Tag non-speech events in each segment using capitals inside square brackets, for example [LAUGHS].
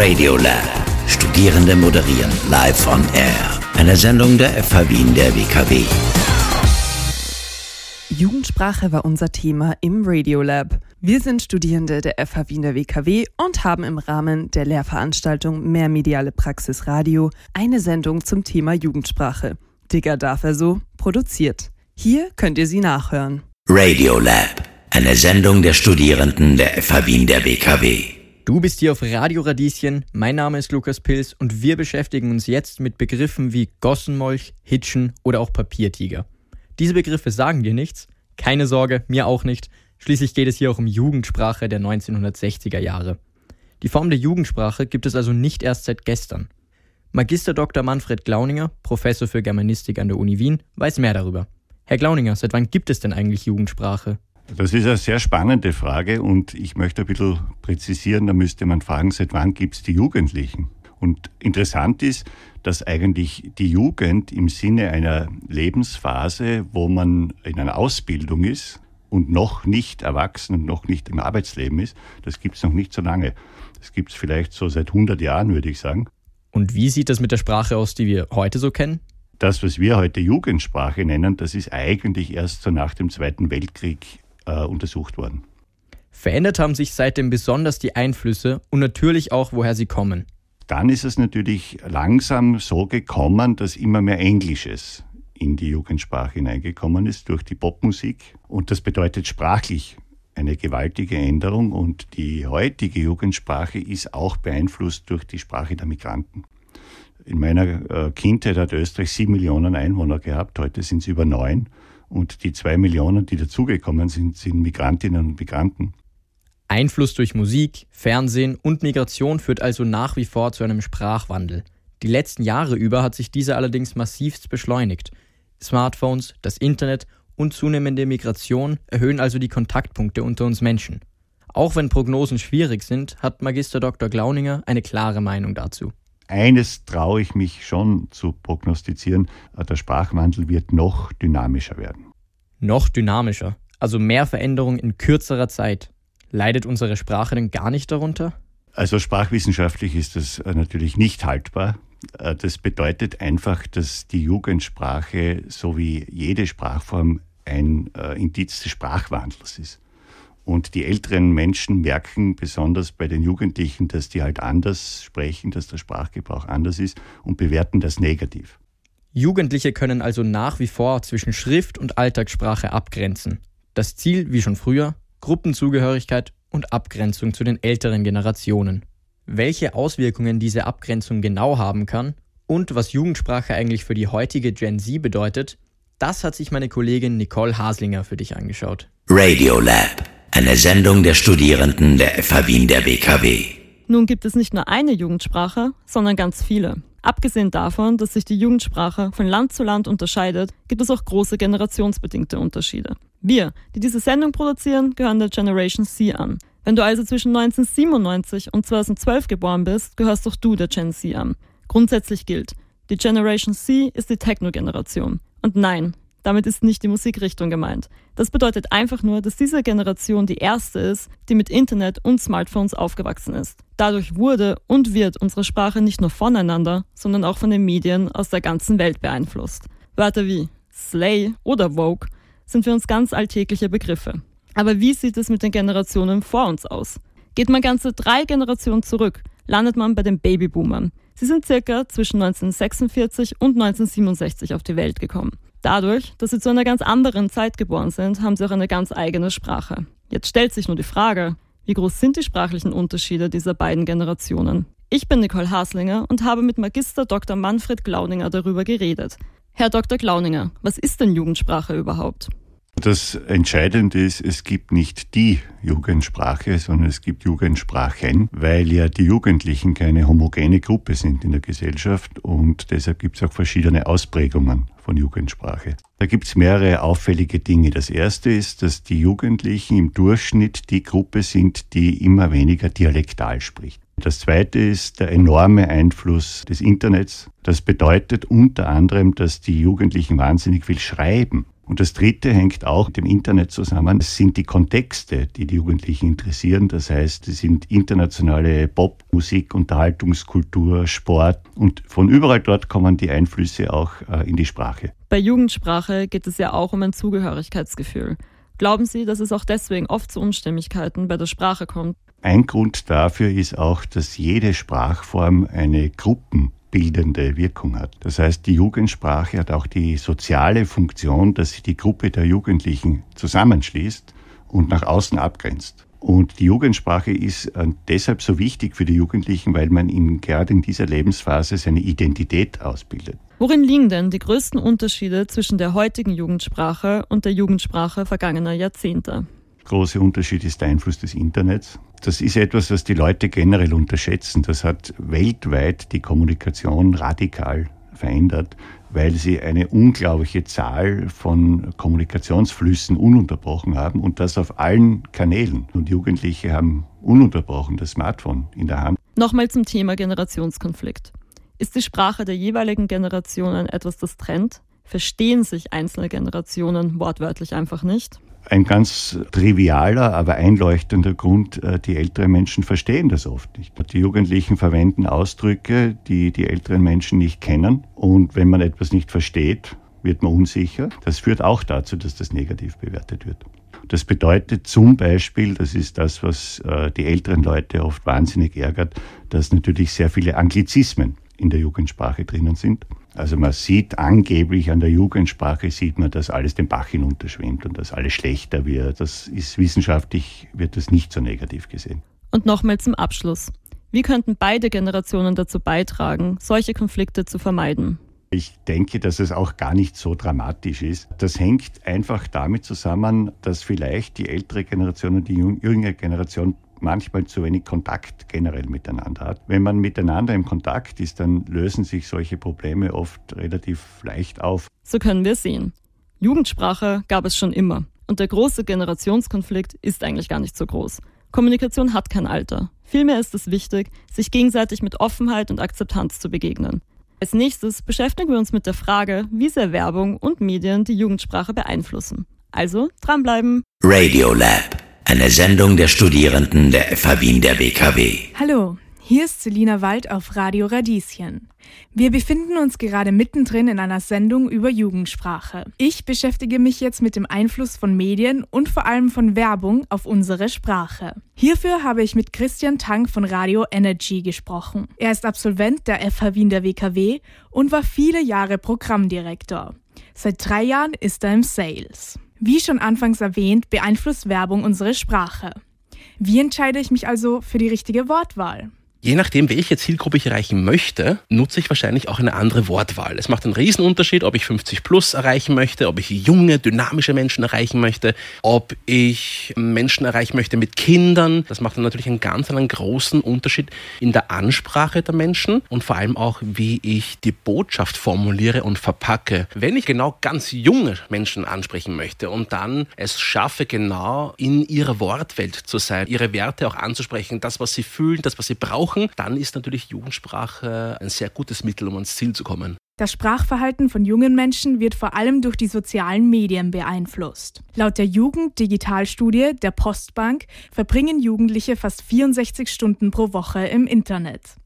Radiolab. Studierende moderieren live on air. Eine Sendung der FH Wien der WKW. Jugendsprache war unser Thema im Radiolab. Wir sind Studierende der FH Wien der WKW und haben im Rahmen der Lehrveranstaltung Mehr mediale Praxis Radio eine Sendung zum Thema Jugendsprache. Digger darf er so produziert. Hier könnt ihr sie nachhören. Radiolab. Eine Sendung der Studierenden der FH Wien der WKW. Du bist hier auf Radio Radieschen, mein Name ist Lukas Pils und wir beschäftigen uns jetzt mit Begriffen wie Gossenmolch, Hitschen oder auch Papiertiger. Diese Begriffe sagen dir nichts? Keine Sorge, mir auch nicht. Schließlich geht es hier auch um Jugendsprache der 1960er Jahre. Die Form der Jugendsprache gibt es also nicht erst seit gestern. Magister Dr. Manfred Glauninger, Professor für Germanistik an der Uni Wien, weiß mehr darüber. Herr Glauninger, seit wann gibt es denn eigentlich Jugendsprache? Das ist eine sehr spannende Frage und ich möchte ein bisschen präzisieren, da müsste man fragen, seit wann gibt es die Jugendlichen? Und interessant ist, dass eigentlich die Jugend im Sinne einer Lebensphase, wo man in einer Ausbildung ist und noch nicht erwachsen und noch nicht im Arbeitsleben ist, das gibt es noch nicht so lange. Das gibt es vielleicht so seit 100 Jahren, würde ich sagen. Und wie sieht das mit der Sprache aus, die wir heute so kennen? Das, was wir heute Jugendsprache nennen, das ist eigentlich erst so nach dem Zweiten Weltkrieg äh, untersucht worden. Verändert haben sich seitdem besonders die Einflüsse und natürlich auch, woher sie kommen. Dann ist es natürlich langsam so gekommen, dass immer mehr Englisches in die Jugendsprache hineingekommen ist durch die Popmusik. Und das bedeutet sprachlich eine gewaltige Änderung. Und die heutige Jugendsprache ist auch beeinflusst durch die Sprache der Migranten. In meiner äh, Kindheit hat Österreich sieben Millionen Einwohner gehabt, heute sind es über neun. Und die zwei Millionen, die dazugekommen sind, sind Migrantinnen und Migranten. Einfluss durch Musik, Fernsehen und Migration führt also nach wie vor zu einem Sprachwandel. Die letzten Jahre über hat sich dieser allerdings massivst beschleunigt. Smartphones, das Internet und zunehmende Migration erhöhen also die Kontaktpunkte unter uns Menschen. Auch wenn Prognosen schwierig sind, hat Magister Dr. Glauninger eine klare Meinung dazu. Eines traue ich mich schon zu prognostizieren, der Sprachwandel wird noch dynamischer werden. Noch dynamischer, also mehr Veränderung in kürzerer Zeit. Leidet unsere Sprache denn gar nicht darunter? Also sprachwissenschaftlich ist das äh, natürlich nicht haltbar. Äh, das bedeutet einfach, dass die Jugendsprache so wie jede Sprachform ein äh, Indiz des Sprachwandels ist. Und die älteren Menschen merken besonders bei den Jugendlichen, dass die halt anders sprechen, dass der Sprachgebrauch anders ist und bewerten das negativ. Jugendliche können also nach wie vor zwischen Schrift und Alltagssprache abgrenzen. Das Ziel, wie schon früher, Gruppenzugehörigkeit und Abgrenzung zu den älteren Generationen. Welche Auswirkungen diese Abgrenzung genau haben kann und was Jugendsprache eigentlich für die heutige Gen Z bedeutet, das hat sich meine Kollegin Nicole Haslinger für dich angeschaut. Radiolab. Eine Sendung der Studierenden der FH Wien der WKW. Nun gibt es nicht nur eine Jugendsprache, sondern ganz viele. Abgesehen davon, dass sich die Jugendsprache von Land zu Land unterscheidet, gibt es auch große generationsbedingte Unterschiede. Wir, die diese Sendung produzieren, gehören der Generation C an. Wenn du also zwischen 1997 und 2012 geboren bist, gehörst auch du der Gen Z an. Grundsätzlich gilt, die Generation C ist die Techno-Generation. Und nein, damit ist nicht die Musikrichtung gemeint. Das bedeutet einfach nur, dass diese Generation die erste ist, die mit Internet und Smartphones aufgewachsen ist. Dadurch wurde und wird unsere Sprache nicht nur voneinander, sondern auch von den Medien aus der ganzen Welt beeinflusst. Wörter wie Slay oder Vogue sind für uns ganz alltägliche Begriffe. Aber wie sieht es mit den Generationen vor uns aus? Geht man ganze drei Generationen zurück, landet man bei den Babyboomern. Sie sind circa zwischen 1946 und 1967 auf die Welt gekommen. Dadurch, dass sie zu einer ganz anderen Zeit geboren sind, haben sie auch eine ganz eigene Sprache. Jetzt stellt sich nur die Frage, wie groß sind die sprachlichen Unterschiede dieser beiden Generationen? Ich bin Nicole Haslinger und habe mit Magister Dr. Manfred Glauninger darüber geredet. Herr Dr. Glauninger, was ist denn Jugendsprache überhaupt? Das Entscheidende ist, es gibt nicht die Jugendsprache, sondern es gibt Jugendsprachen, weil ja die Jugendlichen keine homogene Gruppe sind in der Gesellschaft und deshalb gibt es auch verschiedene Ausprägungen von Jugendsprache. Da gibt es mehrere auffällige Dinge. Das erste ist, dass die Jugendlichen im Durchschnitt die Gruppe sind, die immer weniger dialektal spricht. Das zweite ist der enorme Einfluss des Internets. Das bedeutet unter anderem, dass die Jugendlichen wahnsinnig viel schreiben Und das Dritte hängt auch mit dem Internet zusammen. Es sind die Kontexte, die die Jugendlichen interessieren. Das heißt, es sind internationale Pop, Musik, Unterhaltungskultur, Sport. Und von überall dort kommen die Einflüsse auch äh, in die Sprache. Bei Jugendsprache geht es ja auch um ein Zugehörigkeitsgefühl. Glauben Sie, dass es auch deswegen oft zu Unstimmigkeiten bei der Sprache kommt? Ein Grund dafür ist auch, dass jede Sprachform eine Gruppen bildende Wirkung hat. Das heißt, die Jugendsprache hat auch die soziale Funktion, dass sie die Gruppe der Jugendlichen zusammenschließt und nach außen abgrenzt. Und die Jugendsprache ist äh, deshalb so wichtig für die Jugendlichen, weil man ihnen gerade in dieser Lebensphase seine Identität ausbildet. Worin liegen denn die größten Unterschiede zwischen der heutigen Jugendsprache und der Jugendsprache vergangener Jahrzehnte? Große Unterschied ist der Einfluss des Internets. Das ist etwas, was die Leute generell unterschätzen. Das hat weltweit die Kommunikation radikal verändert, weil sie eine unglaubliche Zahl von Kommunikationsflüssen ununterbrochen haben und das auf allen Kanälen. Und Jugendliche haben ununterbrochen das Smartphone in der Hand. Nochmal zum Thema Generationskonflikt. Ist die Sprache der jeweiligen Generationen etwas, das trennt? Verstehen sich einzelne Generationen wortwörtlich einfach nicht? ein ganz trivialer, aber einleuchtender Grund, äh, die älteren Menschen verstehen das oft nicht. Die Jugendlichen verwenden Ausdrücke, die die älteren Menschen nicht kennen. Und wenn man etwas nicht versteht, wird man unsicher. Das führt auch dazu, dass das negativ bewertet wird. Das bedeutet zum Beispiel, das ist das, was äh, die älteren Leute oft wahnsinnig ärgert, dass natürlich sehr viele Anglizismen in der Jugendsprache drinnen sind. Also man sieht angeblich an der Jugendsprache, sieht man, dass alles den Bach hinunterschwimmt und dass alles schlechter wird. Das ist wissenschaftlich, wird das nicht so negativ gesehen. Und nochmal zum Abschluss. Wie könnten beide Generationen dazu beitragen, solche Konflikte zu vermeiden? Ich denke, dass es auch gar nicht so dramatisch ist. Das hängt einfach damit zusammen, dass vielleicht die ältere Generation und die jüngere Generation manchmal zu wenig Kontakt generell miteinander hat. Wenn man miteinander im Kontakt ist, dann lösen sich solche Probleme oft relativ leicht auf. So können wir sehen. Jugendsprache gab es schon immer. Und der große Generationskonflikt ist eigentlich gar nicht so groß. Kommunikation hat kein Alter. Vielmehr ist es wichtig, sich gegenseitig mit Offenheit und Akzeptanz zu begegnen. Als nächstes beschäftigen wir uns mit der Frage, wie sehr Werbung und Medien die Jugendsprache beeinflussen. Also dranbleiben. Radio Lab. Eine Sendung der Studierenden der FH Wien der WKW. Hallo, hier ist Selina Wald auf Radio Radieschen. Wir befinden uns gerade mittendrin in einer Sendung über Jugendsprache. Ich beschäftige mich jetzt mit dem Einfluss von Medien und vor allem von Werbung auf unsere Sprache. Hierfür habe ich mit Christian Tang von Radio Energy gesprochen. Er ist Absolvent der FH Wien der WKW und war viele Jahre Programmdirektor. Seit drei Jahren ist er im Sales. Wie schon anfangs erwähnt, beeinflusst Werbung unsere Sprache. Wie entscheide ich mich also für die richtige Wortwahl? Je nachdem, welche Zielgruppe ich erreichen möchte, nutze ich wahrscheinlich auch eine andere Wortwahl. Es macht einen Riesenunterschied, ob ich 50 plus erreichen möchte, ob ich junge, dynamische Menschen erreichen möchte, ob ich Menschen erreichen möchte mit Kindern. Das macht dann natürlich einen ganz einen großen Unterschied in der Ansprache der Menschen und vor allem auch, wie ich die Botschaft formuliere und verpacke. Wenn ich genau ganz junge Menschen ansprechen möchte und dann es schaffe, genau in ihrer Wortwelt zu sein, ihre Werte auch anzusprechen, das, was sie fühlen, das, was sie brauchen, brauchen, dann ist natürlich Jugendsprache ein sehr gutes Mittel, um ans Ziel zu kommen. Das Sprachverhalten von jungen Menschen wird vor allem durch die sozialen Medien beeinflusst. Laut der Jugend-Digitalstudie der Postbank verbringen Jugendliche fast 64 Stunden pro Woche im Internet.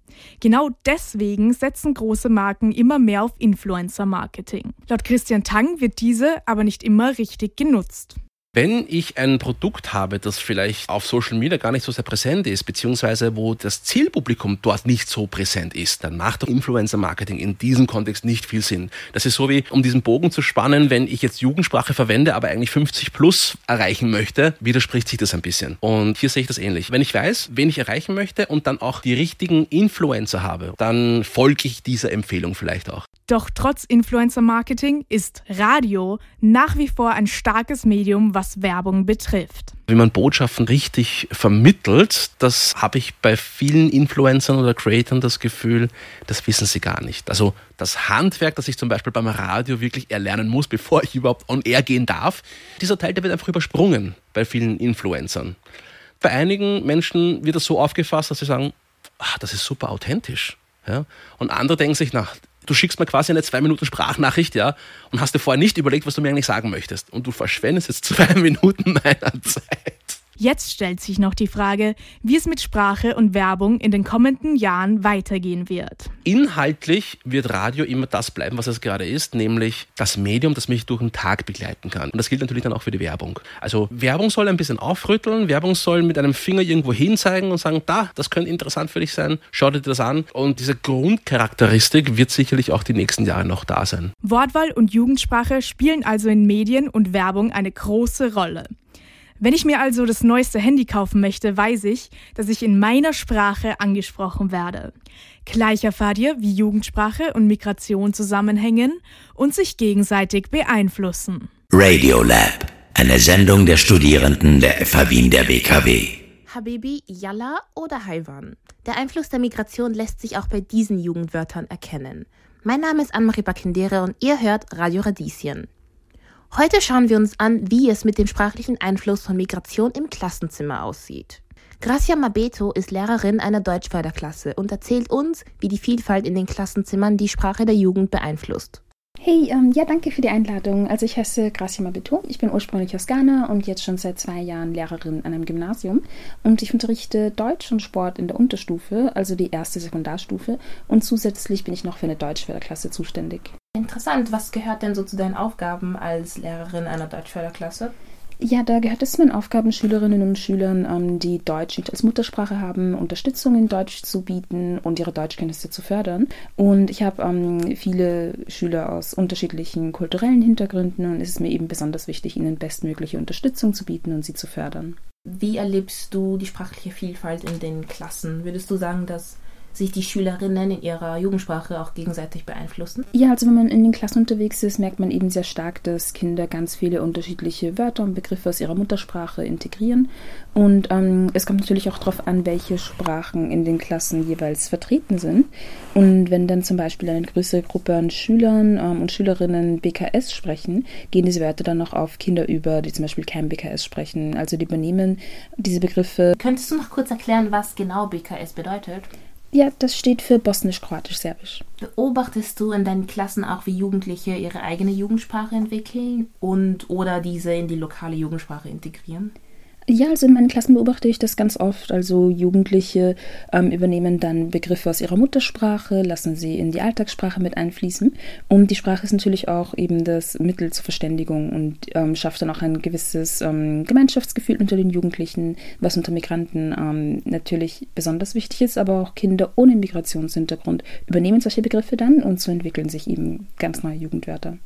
Genau deswegen setzen große Marken immer mehr auf Influencer-Marketing. Laut Christian Tang wird diese aber nicht immer richtig genutzt. Wenn ich ein Produkt habe, das vielleicht auf Social Media gar nicht so sehr präsent ist, beziehungsweise wo das Zielpublikum dort nicht so präsent ist, dann macht doch Influencer-Marketing in diesem Kontext nicht viel Sinn. Das ist so wie, um diesen Bogen zu spannen, wenn ich jetzt Jugendsprache verwende, aber eigentlich 50 plus erreichen möchte, widerspricht sich das ein bisschen. Und hier sehe ich das ähnlich. Wenn ich weiß, wen ich erreichen möchte und dann auch die richtigen Influencer habe, dann folge ich dieser Empfehlung vielleicht auch. Doch trotz Influencer-Marketing ist Radio nach wie vor ein starkes Medium, was Werbung betrifft. Wie man Botschaften richtig vermittelt, das habe ich bei vielen Influencern oder Creators das Gefühl, das wissen sie gar nicht. Also das Handwerk, das ich zum Beispiel beim Radio wirklich erlernen muss, [LAUGHS] bevor ich überhaupt on air gehen darf, dieser Teil, der wird einfach übersprungen bei vielen Influencern. Bei einigen Menschen wird das so aufgefasst, dass sie sagen, ach, das ist super authentisch. Ja? Und andere denken sich, nach Du schickst mir quasi eine zwei Minuten Sprachnachricht, ja, und hast dir vorher nicht überlegt, was du mir eigentlich sagen möchtest. Und du verschwendest jetzt [LAUGHS] zwei Minuten meiner Zeit. Jetzt stellt sich noch die Frage, wie es mit Sprache und Werbung in den kommenden Jahren weitergehen wird. Inhaltlich wird Radio immer das bleiben, was es gerade ist, nämlich das Medium, das mich durch den Tag begleiten kann. Und das gilt natürlich dann auch für die Werbung. Also Werbung soll ein bisschen aufrütteln, Werbung soll mit einem Finger irgendwo hinzeigen und sagen, da, das könnte interessant für dich sein, schau dir das an. Und diese Grundcharakteristik wird sicherlich auch die nächsten Jahre noch da sein. Wortwahl und Jugendsprache spielen also in Medien und Werbung eine große Rolle. Wenn ich mir also das neueste Handy kaufen möchte, weiß ich, dass ich in meiner Sprache angesprochen werde. Gleich erfahrt ihr, wie Jugendsprache und Migration zusammenhängen und sich gegenseitig beeinflussen. Radiolab, eine Sendung der Studierenden der FH Wien der WKW. Habibi, Yalla oder Haiwan. Der Einfluss der Migration lässt sich auch bei diesen Jugendwörtern erkennen. Mein Name ist Anne-Marie Bakindere und ihr hört Radio Radieschen. Heute schauen wir uns an, wie es mit dem sprachlichen Einfluss von Migration im Klassenzimmer aussieht. Gracia Mabeto ist Lehrerin einer Deutschförderklasse und erzählt uns, wie die Vielfalt in den Klassenzimmern die Sprache der Jugend beeinflusst. Hey, ähm, ja, danke für die Einladung. Also ich heiße Gracia Mabito, ich bin ursprünglich aus Ghana und jetzt schon seit zwei Jahren Lehrerin an einem Gymnasium und ich unterrichte Deutsch und Sport in der Unterstufe, also die erste Sekundarstufe und zusätzlich bin ich noch für eine Deutschförderklasse zuständig. Interessant, was gehört denn so zu deinen Aufgaben als Lehrerin einer Deutschförderklasse? Ja, da gehört es zu meinen Aufgaben, Schülerinnen und Schülern, ähm, die Deutsch nicht als Muttersprache haben, Unterstützung in Deutsch zu bieten und ihre Deutschkenntnisse zu fördern. Und ich habe ähm, viele Schüler aus unterschiedlichen kulturellen Hintergründen und es ist mir eben besonders wichtig, ihnen bestmögliche Unterstützung zu bieten und sie zu fördern. Wie erlebst du die sprachliche Vielfalt in den Klassen? Würdest du sagen, dass sich die Schülerinnen in ihrer Jugendsprache auch gegenseitig beeinflussen? Ja, also wenn man in den Klassen unterwegs ist, merkt man eben sehr stark, dass Kinder ganz viele unterschiedliche Wörter und Begriffe aus ihrer Muttersprache integrieren. Und ähm, es kommt natürlich auch darauf an, welche Sprachen in den Klassen jeweils vertreten sind. Und wenn dann zum Beispiel eine größere Gruppe an Schülern ähm, und Schülerinnen BKS sprechen, gehen diese Wörter dann noch auf Kinder über, die zum Beispiel kein BKS sprechen. Also die übernehmen diese Begriffe. Könntest du noch kurz erklären, was genau BKS bedeutet? Ja, das steht für Bosnisch, Kroatisch, Serbisch. Beobachtest du in deinen Klassen auch, wie Jugendliche ihre eigene Jugendsprache entwickeln und oder diese in die lokale Jugendsprache integrieren? Ja, also in meinen Klassen beobachte ich das ganz oft. Also Jugendliche ähm, übernehmen dann Begriffe aus ihrer Muttersprache, lassen sie in die Alltagssprache mit einfließen. Und die Sprache ist natürlich auch eben das Mittel zur Verständigung und ähm, schafft dann auch ein gewisses ähm, Gemeinschaftsgefühl unter den Jugendlichen, was unter Migranten ähm, natürlich besonders wichtig ist. Aber auch Kinder ohne Migrationshintergrund übernehmen solche Begriffe dann und so entwickeln sich eben ganz neue Jugendwörter.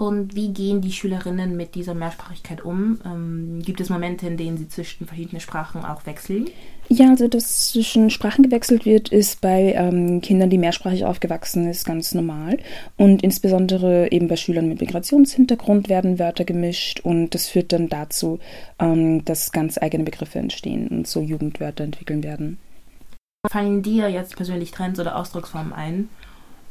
Und wie gehen die Schülerinnen mit dieser Mehrsprachigkeit um? Ähm, gibt es Momente, in denen sie zwischen verschiedenen Sprachen auch wechseln? Ja, also dass zwischen Sprachen gewechselt wird, ist bei ähm, Kindern, die mehrsprachig aufgewachsen sind, ganz normal. Und insbesondere eben bei Schülern mit Migrationshintergrund werden Wörter gemischt und das führt dann dazu, ähm, dass ganz eigene Begriffe entstehen und so Jugendwörter entwickeln werden. Fallen dir jetzt persönlich Trends oder Ausdrucksformen ein?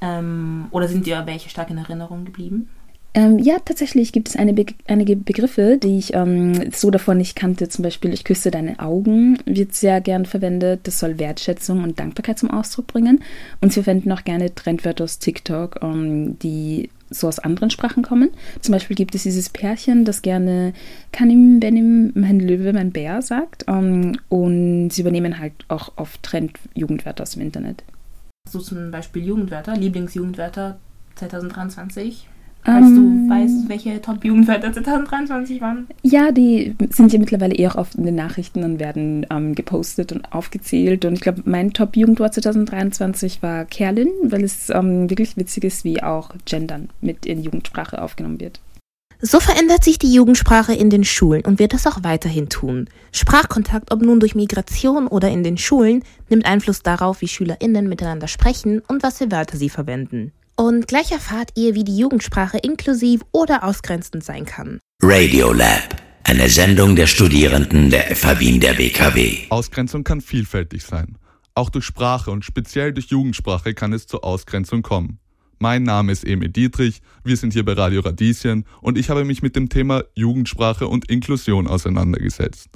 Ähm, oder sind dir welche stark in Erinnerung geblieben? Ähm, ja, tatsächlich gibt es Be einige Begriffe, die ich ähm, so davon nicht kannte. Zum Beispiel, ich küsse deine Augen, wird sehr gern verwendet. Das soll Wertschätzung und Dankbarkeit zum Ausdruck bringen. Und sie verwenden auch gerne Trendwörter aus TikTok, ähm, die so aus anderen Sprachen kommen. Zum Beispiel gibt es dieses Pärchen, das gerne Kanim Benim, mein Löwe, mein Bär sagt. Um, und sie übernehmen halt auch oft Trend-Jugendwörter aus dem Internet. Du zum Beispiel Jugendwörter, Lieblingsjugendwörter 2023? Ähm, du weißt, welche Top-Jugendwörter 2023 waren? Ja, die sind ja mittlerweile eher auch oft in den Nachrichten und werden ähm, gepostet und aufgezählt. Und ich glaube, mein Top-Jugendwort 2023 war Kerlin, weil es ähm, wirklich witzig ist, wie auch Gendern mit in Jugendsprache aufgenommen wird. So verändert sich die Jugendsprache in den Schulen und wird das auch weiterhin tun. Sprachkontakt, ob nun durch Migration oder in den Schulen, nimmt Einfluss darauf, wie SchülerInnen miteinander sprechen und was für Wörter sie verwenden. Und gleich erfahrt ihr, wie die Jugendsprache inklusiv oder ausgrenzend sein kann. Radiolab, eine Sendung der Studierenden der FH Wien der WKW. Ausgrenzung kann vielfältig sein. Auch durch Sprache und speziell durch Jugendsprache kann es zur Ausgrenzung kommen. Mein Name ist Emil Dietrich, wir sind hier bei Radio Radieschen und ich habe mich mit dem Thema Jugendsprache und Inklusion auseinandergesetzt.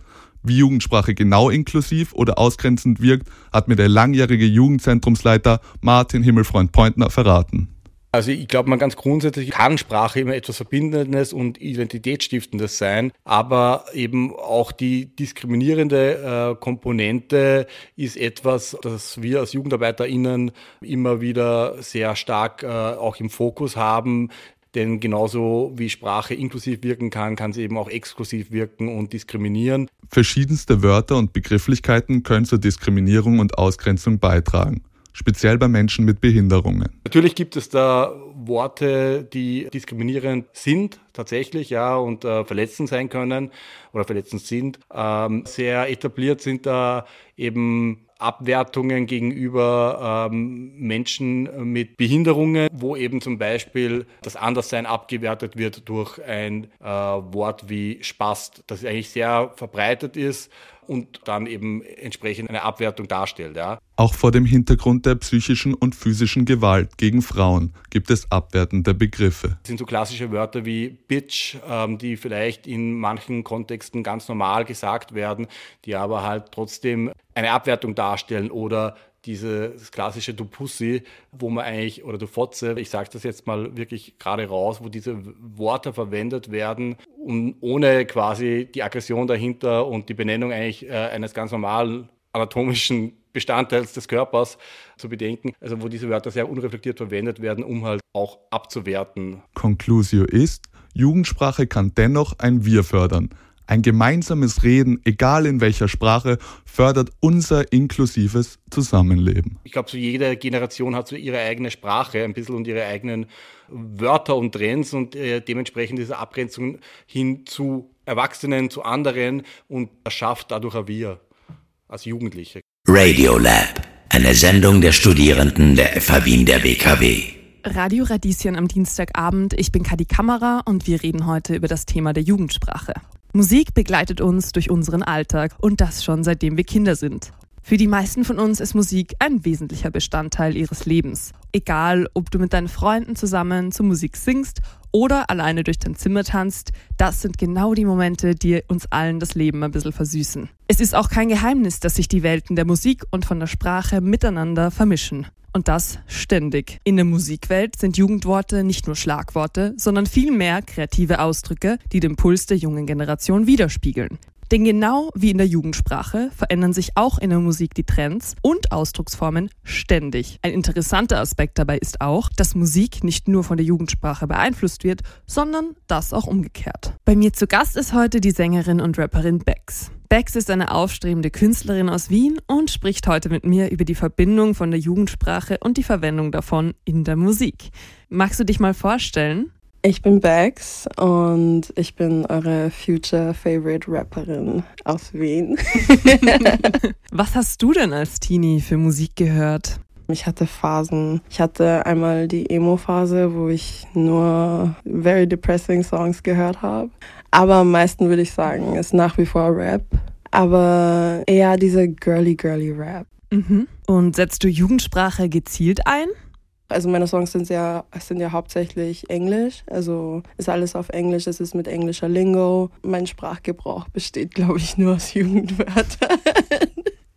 Wie Jugendsprache genau inklusiv oder ausgrenzend wirkt, hat mir der langjährige Jugendzentrumsleiter Martin Himmelfreund Pointner verraten. Also ich glaube, man ganz grundsätzlich kann Sprache immer etwas Verbindendes und Identitätsstiftendes sein, aber eben auch die diskriminierende äh, Komponente ist etwas, das wir als JugendarbeiterInnen immer wieder sehr stark äh, auch im Fokus haben. Denn genauso wie Sprache inklusiv wirken kann, kann sie eben auch exklusiv wirken und diskriminieren. Verschiedenste Wörter und Begrifflichkeiten können zur Diskriminierung und Ausgrenzung beitragen speziell bei Menschen mit Behinderungen. Natürlich gibt es da Worte, die diskriminierend sind, tatsächlich, ja, und äh, verletzend sein können oder verletzend sind. Ähm, sehr etabliert sind da eben Abwertungen gegenüber ähm, Menschen mit Behinderungen, wo eben zum Beispiel das Anderssein abgewertet wird durch ein äh, Wort wie Spast, das eigentlich sehr verbreitet ist und dann eben entsprechend eine Abwertung darstellt. Ja. Auch vor dem Hintergrund der psychischen und physischen Gewalt gegen Frauen gibt es abwertende Begriffe. Das sind so klassische Wörter wie Bitch, ähm, die vielleicht in manchen Kontexten ganz normal gesagt werden, die aber halt trotzdem eine Abwertung darstellen oder dieses klassische Du Pussy, wo man eigentlich, oder Du Fotze, ich sage das jetzt mal wirklich gerade raus, wo diese Worte verwendet werden, und ohne quasi die Aggression dahinter und die Benennung eigentlich äh, eines ganz normalen anatomischen Bestandteils des Körpers zu bedenken, also wo diese Wörter sehr unreflektiert verwendet werden, um halt auch abzuwerten. Conclusio ist, Jugendsprache kann dennoch ein Wir fördern. Ein gemeinsames Reden, egal in welcher Sprache, fördert unser inklusives Zusammenleben. Ich glaube, so jede Generation hat so ihre eigene Sprache ein bisschen und ihre eigenen Wörter und Trends und äh, dementsprechend diese Abgrenzung hin zu Erwachsenen, zu anderen und erschafft dadurch ein Wir als Jugendliche. Radio Lab, eine Sendung der Studierenden der FH Wien der WKW. Radio Radieschen am Dienstagabend. Ich bin Kadi Kamera und wir reden heute über das Thema der Jugendsprache. Musik begleitet uns durch unseren Alltag und das schon seitdem wir Kinder sind. Für die meisten von uns ist Musik ein wesentlicher Bestandteil ihres Lebens. Egal, ob du mit deinen Freunden zusammen zur Musik singst oder alleine durch dein Zimmer tanzt, das sind genau die Momente, die uns allen das Leben ein bisschen versüßen. Es ist auch kein Geheimnis, dass sich die Welten der Musik und von der Sprache miteinander vermischen. Und das ständig. In der Musikwelt sind Jugendworte nicht nur Schlagworte, sondern vielmehr kreative Ausdrücke, die den Puls der jungen Generation widerspiegeln. Denn genau wie in der Jugendsprache verändern sich auch in der Musik die Trends und Ausdrucksformen ständig. Ein interessanter Aspekt dabei ist auch, dass Musik nicht nur von der Jugendsprache beeinflusst wird, sondern das auch umgekehrt. Bei mir zu Gast ist heute die Sängerin und Rapperin Bex. Bex ist eine aufstrebende Künstlerin aus Wien und spricht heute mit mir über die Verbindung von der Jugendsprache und die Verwendung davon in der Musik. Magst du dich mal vorstellen? Ich bin Bex und ich bin eure Future Favorite Rapperin aus Wien. [LAUGHS] Was hast du denn als Teenie für Musik gehört? Ich hatte Phasen. Ich hatte einmal die Emo-Phase, wo ich nur very depressing Songs gehört habe. Aber am meisten würde ich sagen, ist nach wie vor Rap. Aber eher diese girly, girly Rap. Mhm. Und setzt du Jugendsprache gezielt ein? Also meine Songs sind ja, sind ja hauptsächlich Englisch. Also ist alles auf Englisch, es ist mit englischer Lingo. Mein Sprachgebrauch besteht, glaube ich, nur aus [LAUGHS] Jugendwörtern.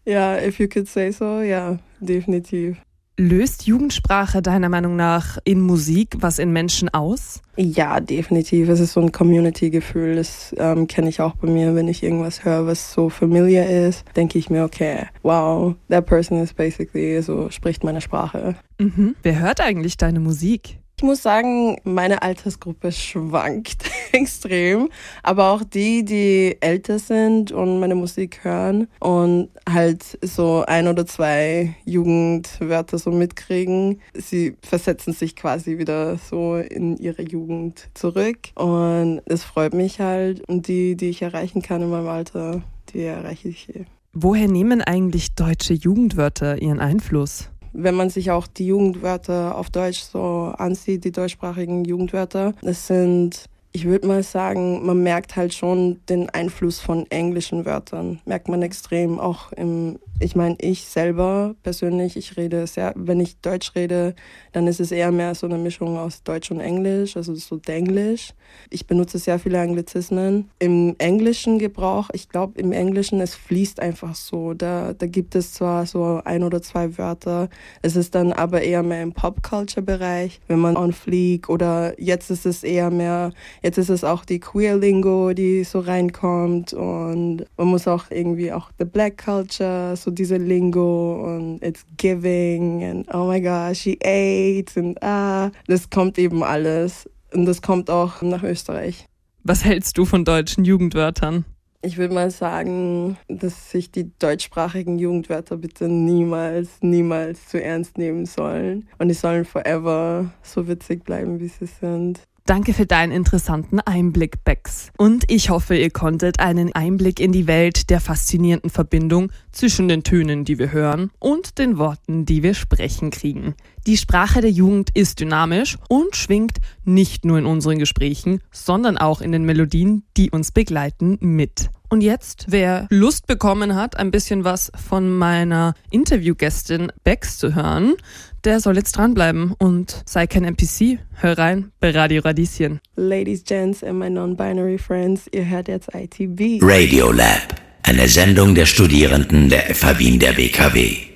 ja, if you could say so, ja, definitiv. Löst Jugendsprache deiner Meinung nach in Musik was in Menschen aus? Ja, definitiv. Es ist so ein Community-Gefühl. Das ähm, kenne ich auch bei mir. Wenn ich irgendwas höre, was so familiar ist, denke ich mir, okay, wow, that person is basically, so spricht meine Sprache. Mhm. Wer hört eigentlich deine Musik? Ich muss sagen, meine Altersgruppe schwankt [LAUGHS] extrem, aber auch die, die älter sind und meine Musik hören und halt so ein oder zwei Jugendwörter so mitkriegen, sie versetzen sich quasi wieder so in ihre Jugend zurück und es freut mich halt und die, die ich erreichen kann in meinem Alter, die erreiche ich. Woher nehmen eigentlich deutsche Jugendwörter ihren Einfluss? Wenn man sich auch die Jugendwörter auf Deutsch so ansieht, die deutschsprachigen Jugendwörter, es sind Ich würde mal sagen, man merkt halt schon den Einfluss von englischen Wörtern. Merkt man extrem. Auch im, ich meine, ich selber persönlich, ich rede sehr, wenn ich Deutsch rede, dann ist es eher mehr so eine Mischung aus Deutsch und Englisch, also so Denglisch. Ich benutze sehr viele Anglizismen. Im englischen Gebrauch, ich glaube, im Englischen, es fließt einfach so. Da, da gibt es zwar so ein oder zwei Wörter, es ist dann aber eher mehr im Pop-Culture-Bereich, wenn man on fleek oder jetzt ist es eher mehr, Jetzt ist es auch die Queer-Lingo, die so reinkommt und man muss auch irgendwie auch the Black Culture, so diese Lingo und it's giving and oh my gosh, she ate und ah, das kommt eben alles und das kommt auch nach Österreich. Was hältst du von deutschen Jugendwörtern? Ich würde mal sagen, dass sich die deutschsprachigen Jugendwörter bitte niemals, niemals zu ernst nehmen sollen. Und die sollen forever so witzig bleiben, wie sie sind. Danke für deinen interessanten Einblick, Bex. Und ich hoffe, ihr konntet einen Einblick in die Welt der faszinierenden Verbindung zwischen den Tönen, die wir hören, und den Worten, die wir sprechen kriegen. Die Sprache der Jugend ist dynamisch und schwingt nicht nur in unseren Gesprächen, sondern auch in den Melodien, die uns begleiten, mit. Und jetzt, wer Lust bekommen hat, ein bisschen was von meiner Interviewgästin Bex zu hören, der soll jetzt dranbleiben und sei kein NPC. Hör rein bei Radio Radieschen. Ladies, Gents and my non-binary friends, ihr hört jetzt ITB. Radio Lab, eine Sendung der Studierenden der FH Wien der WKW.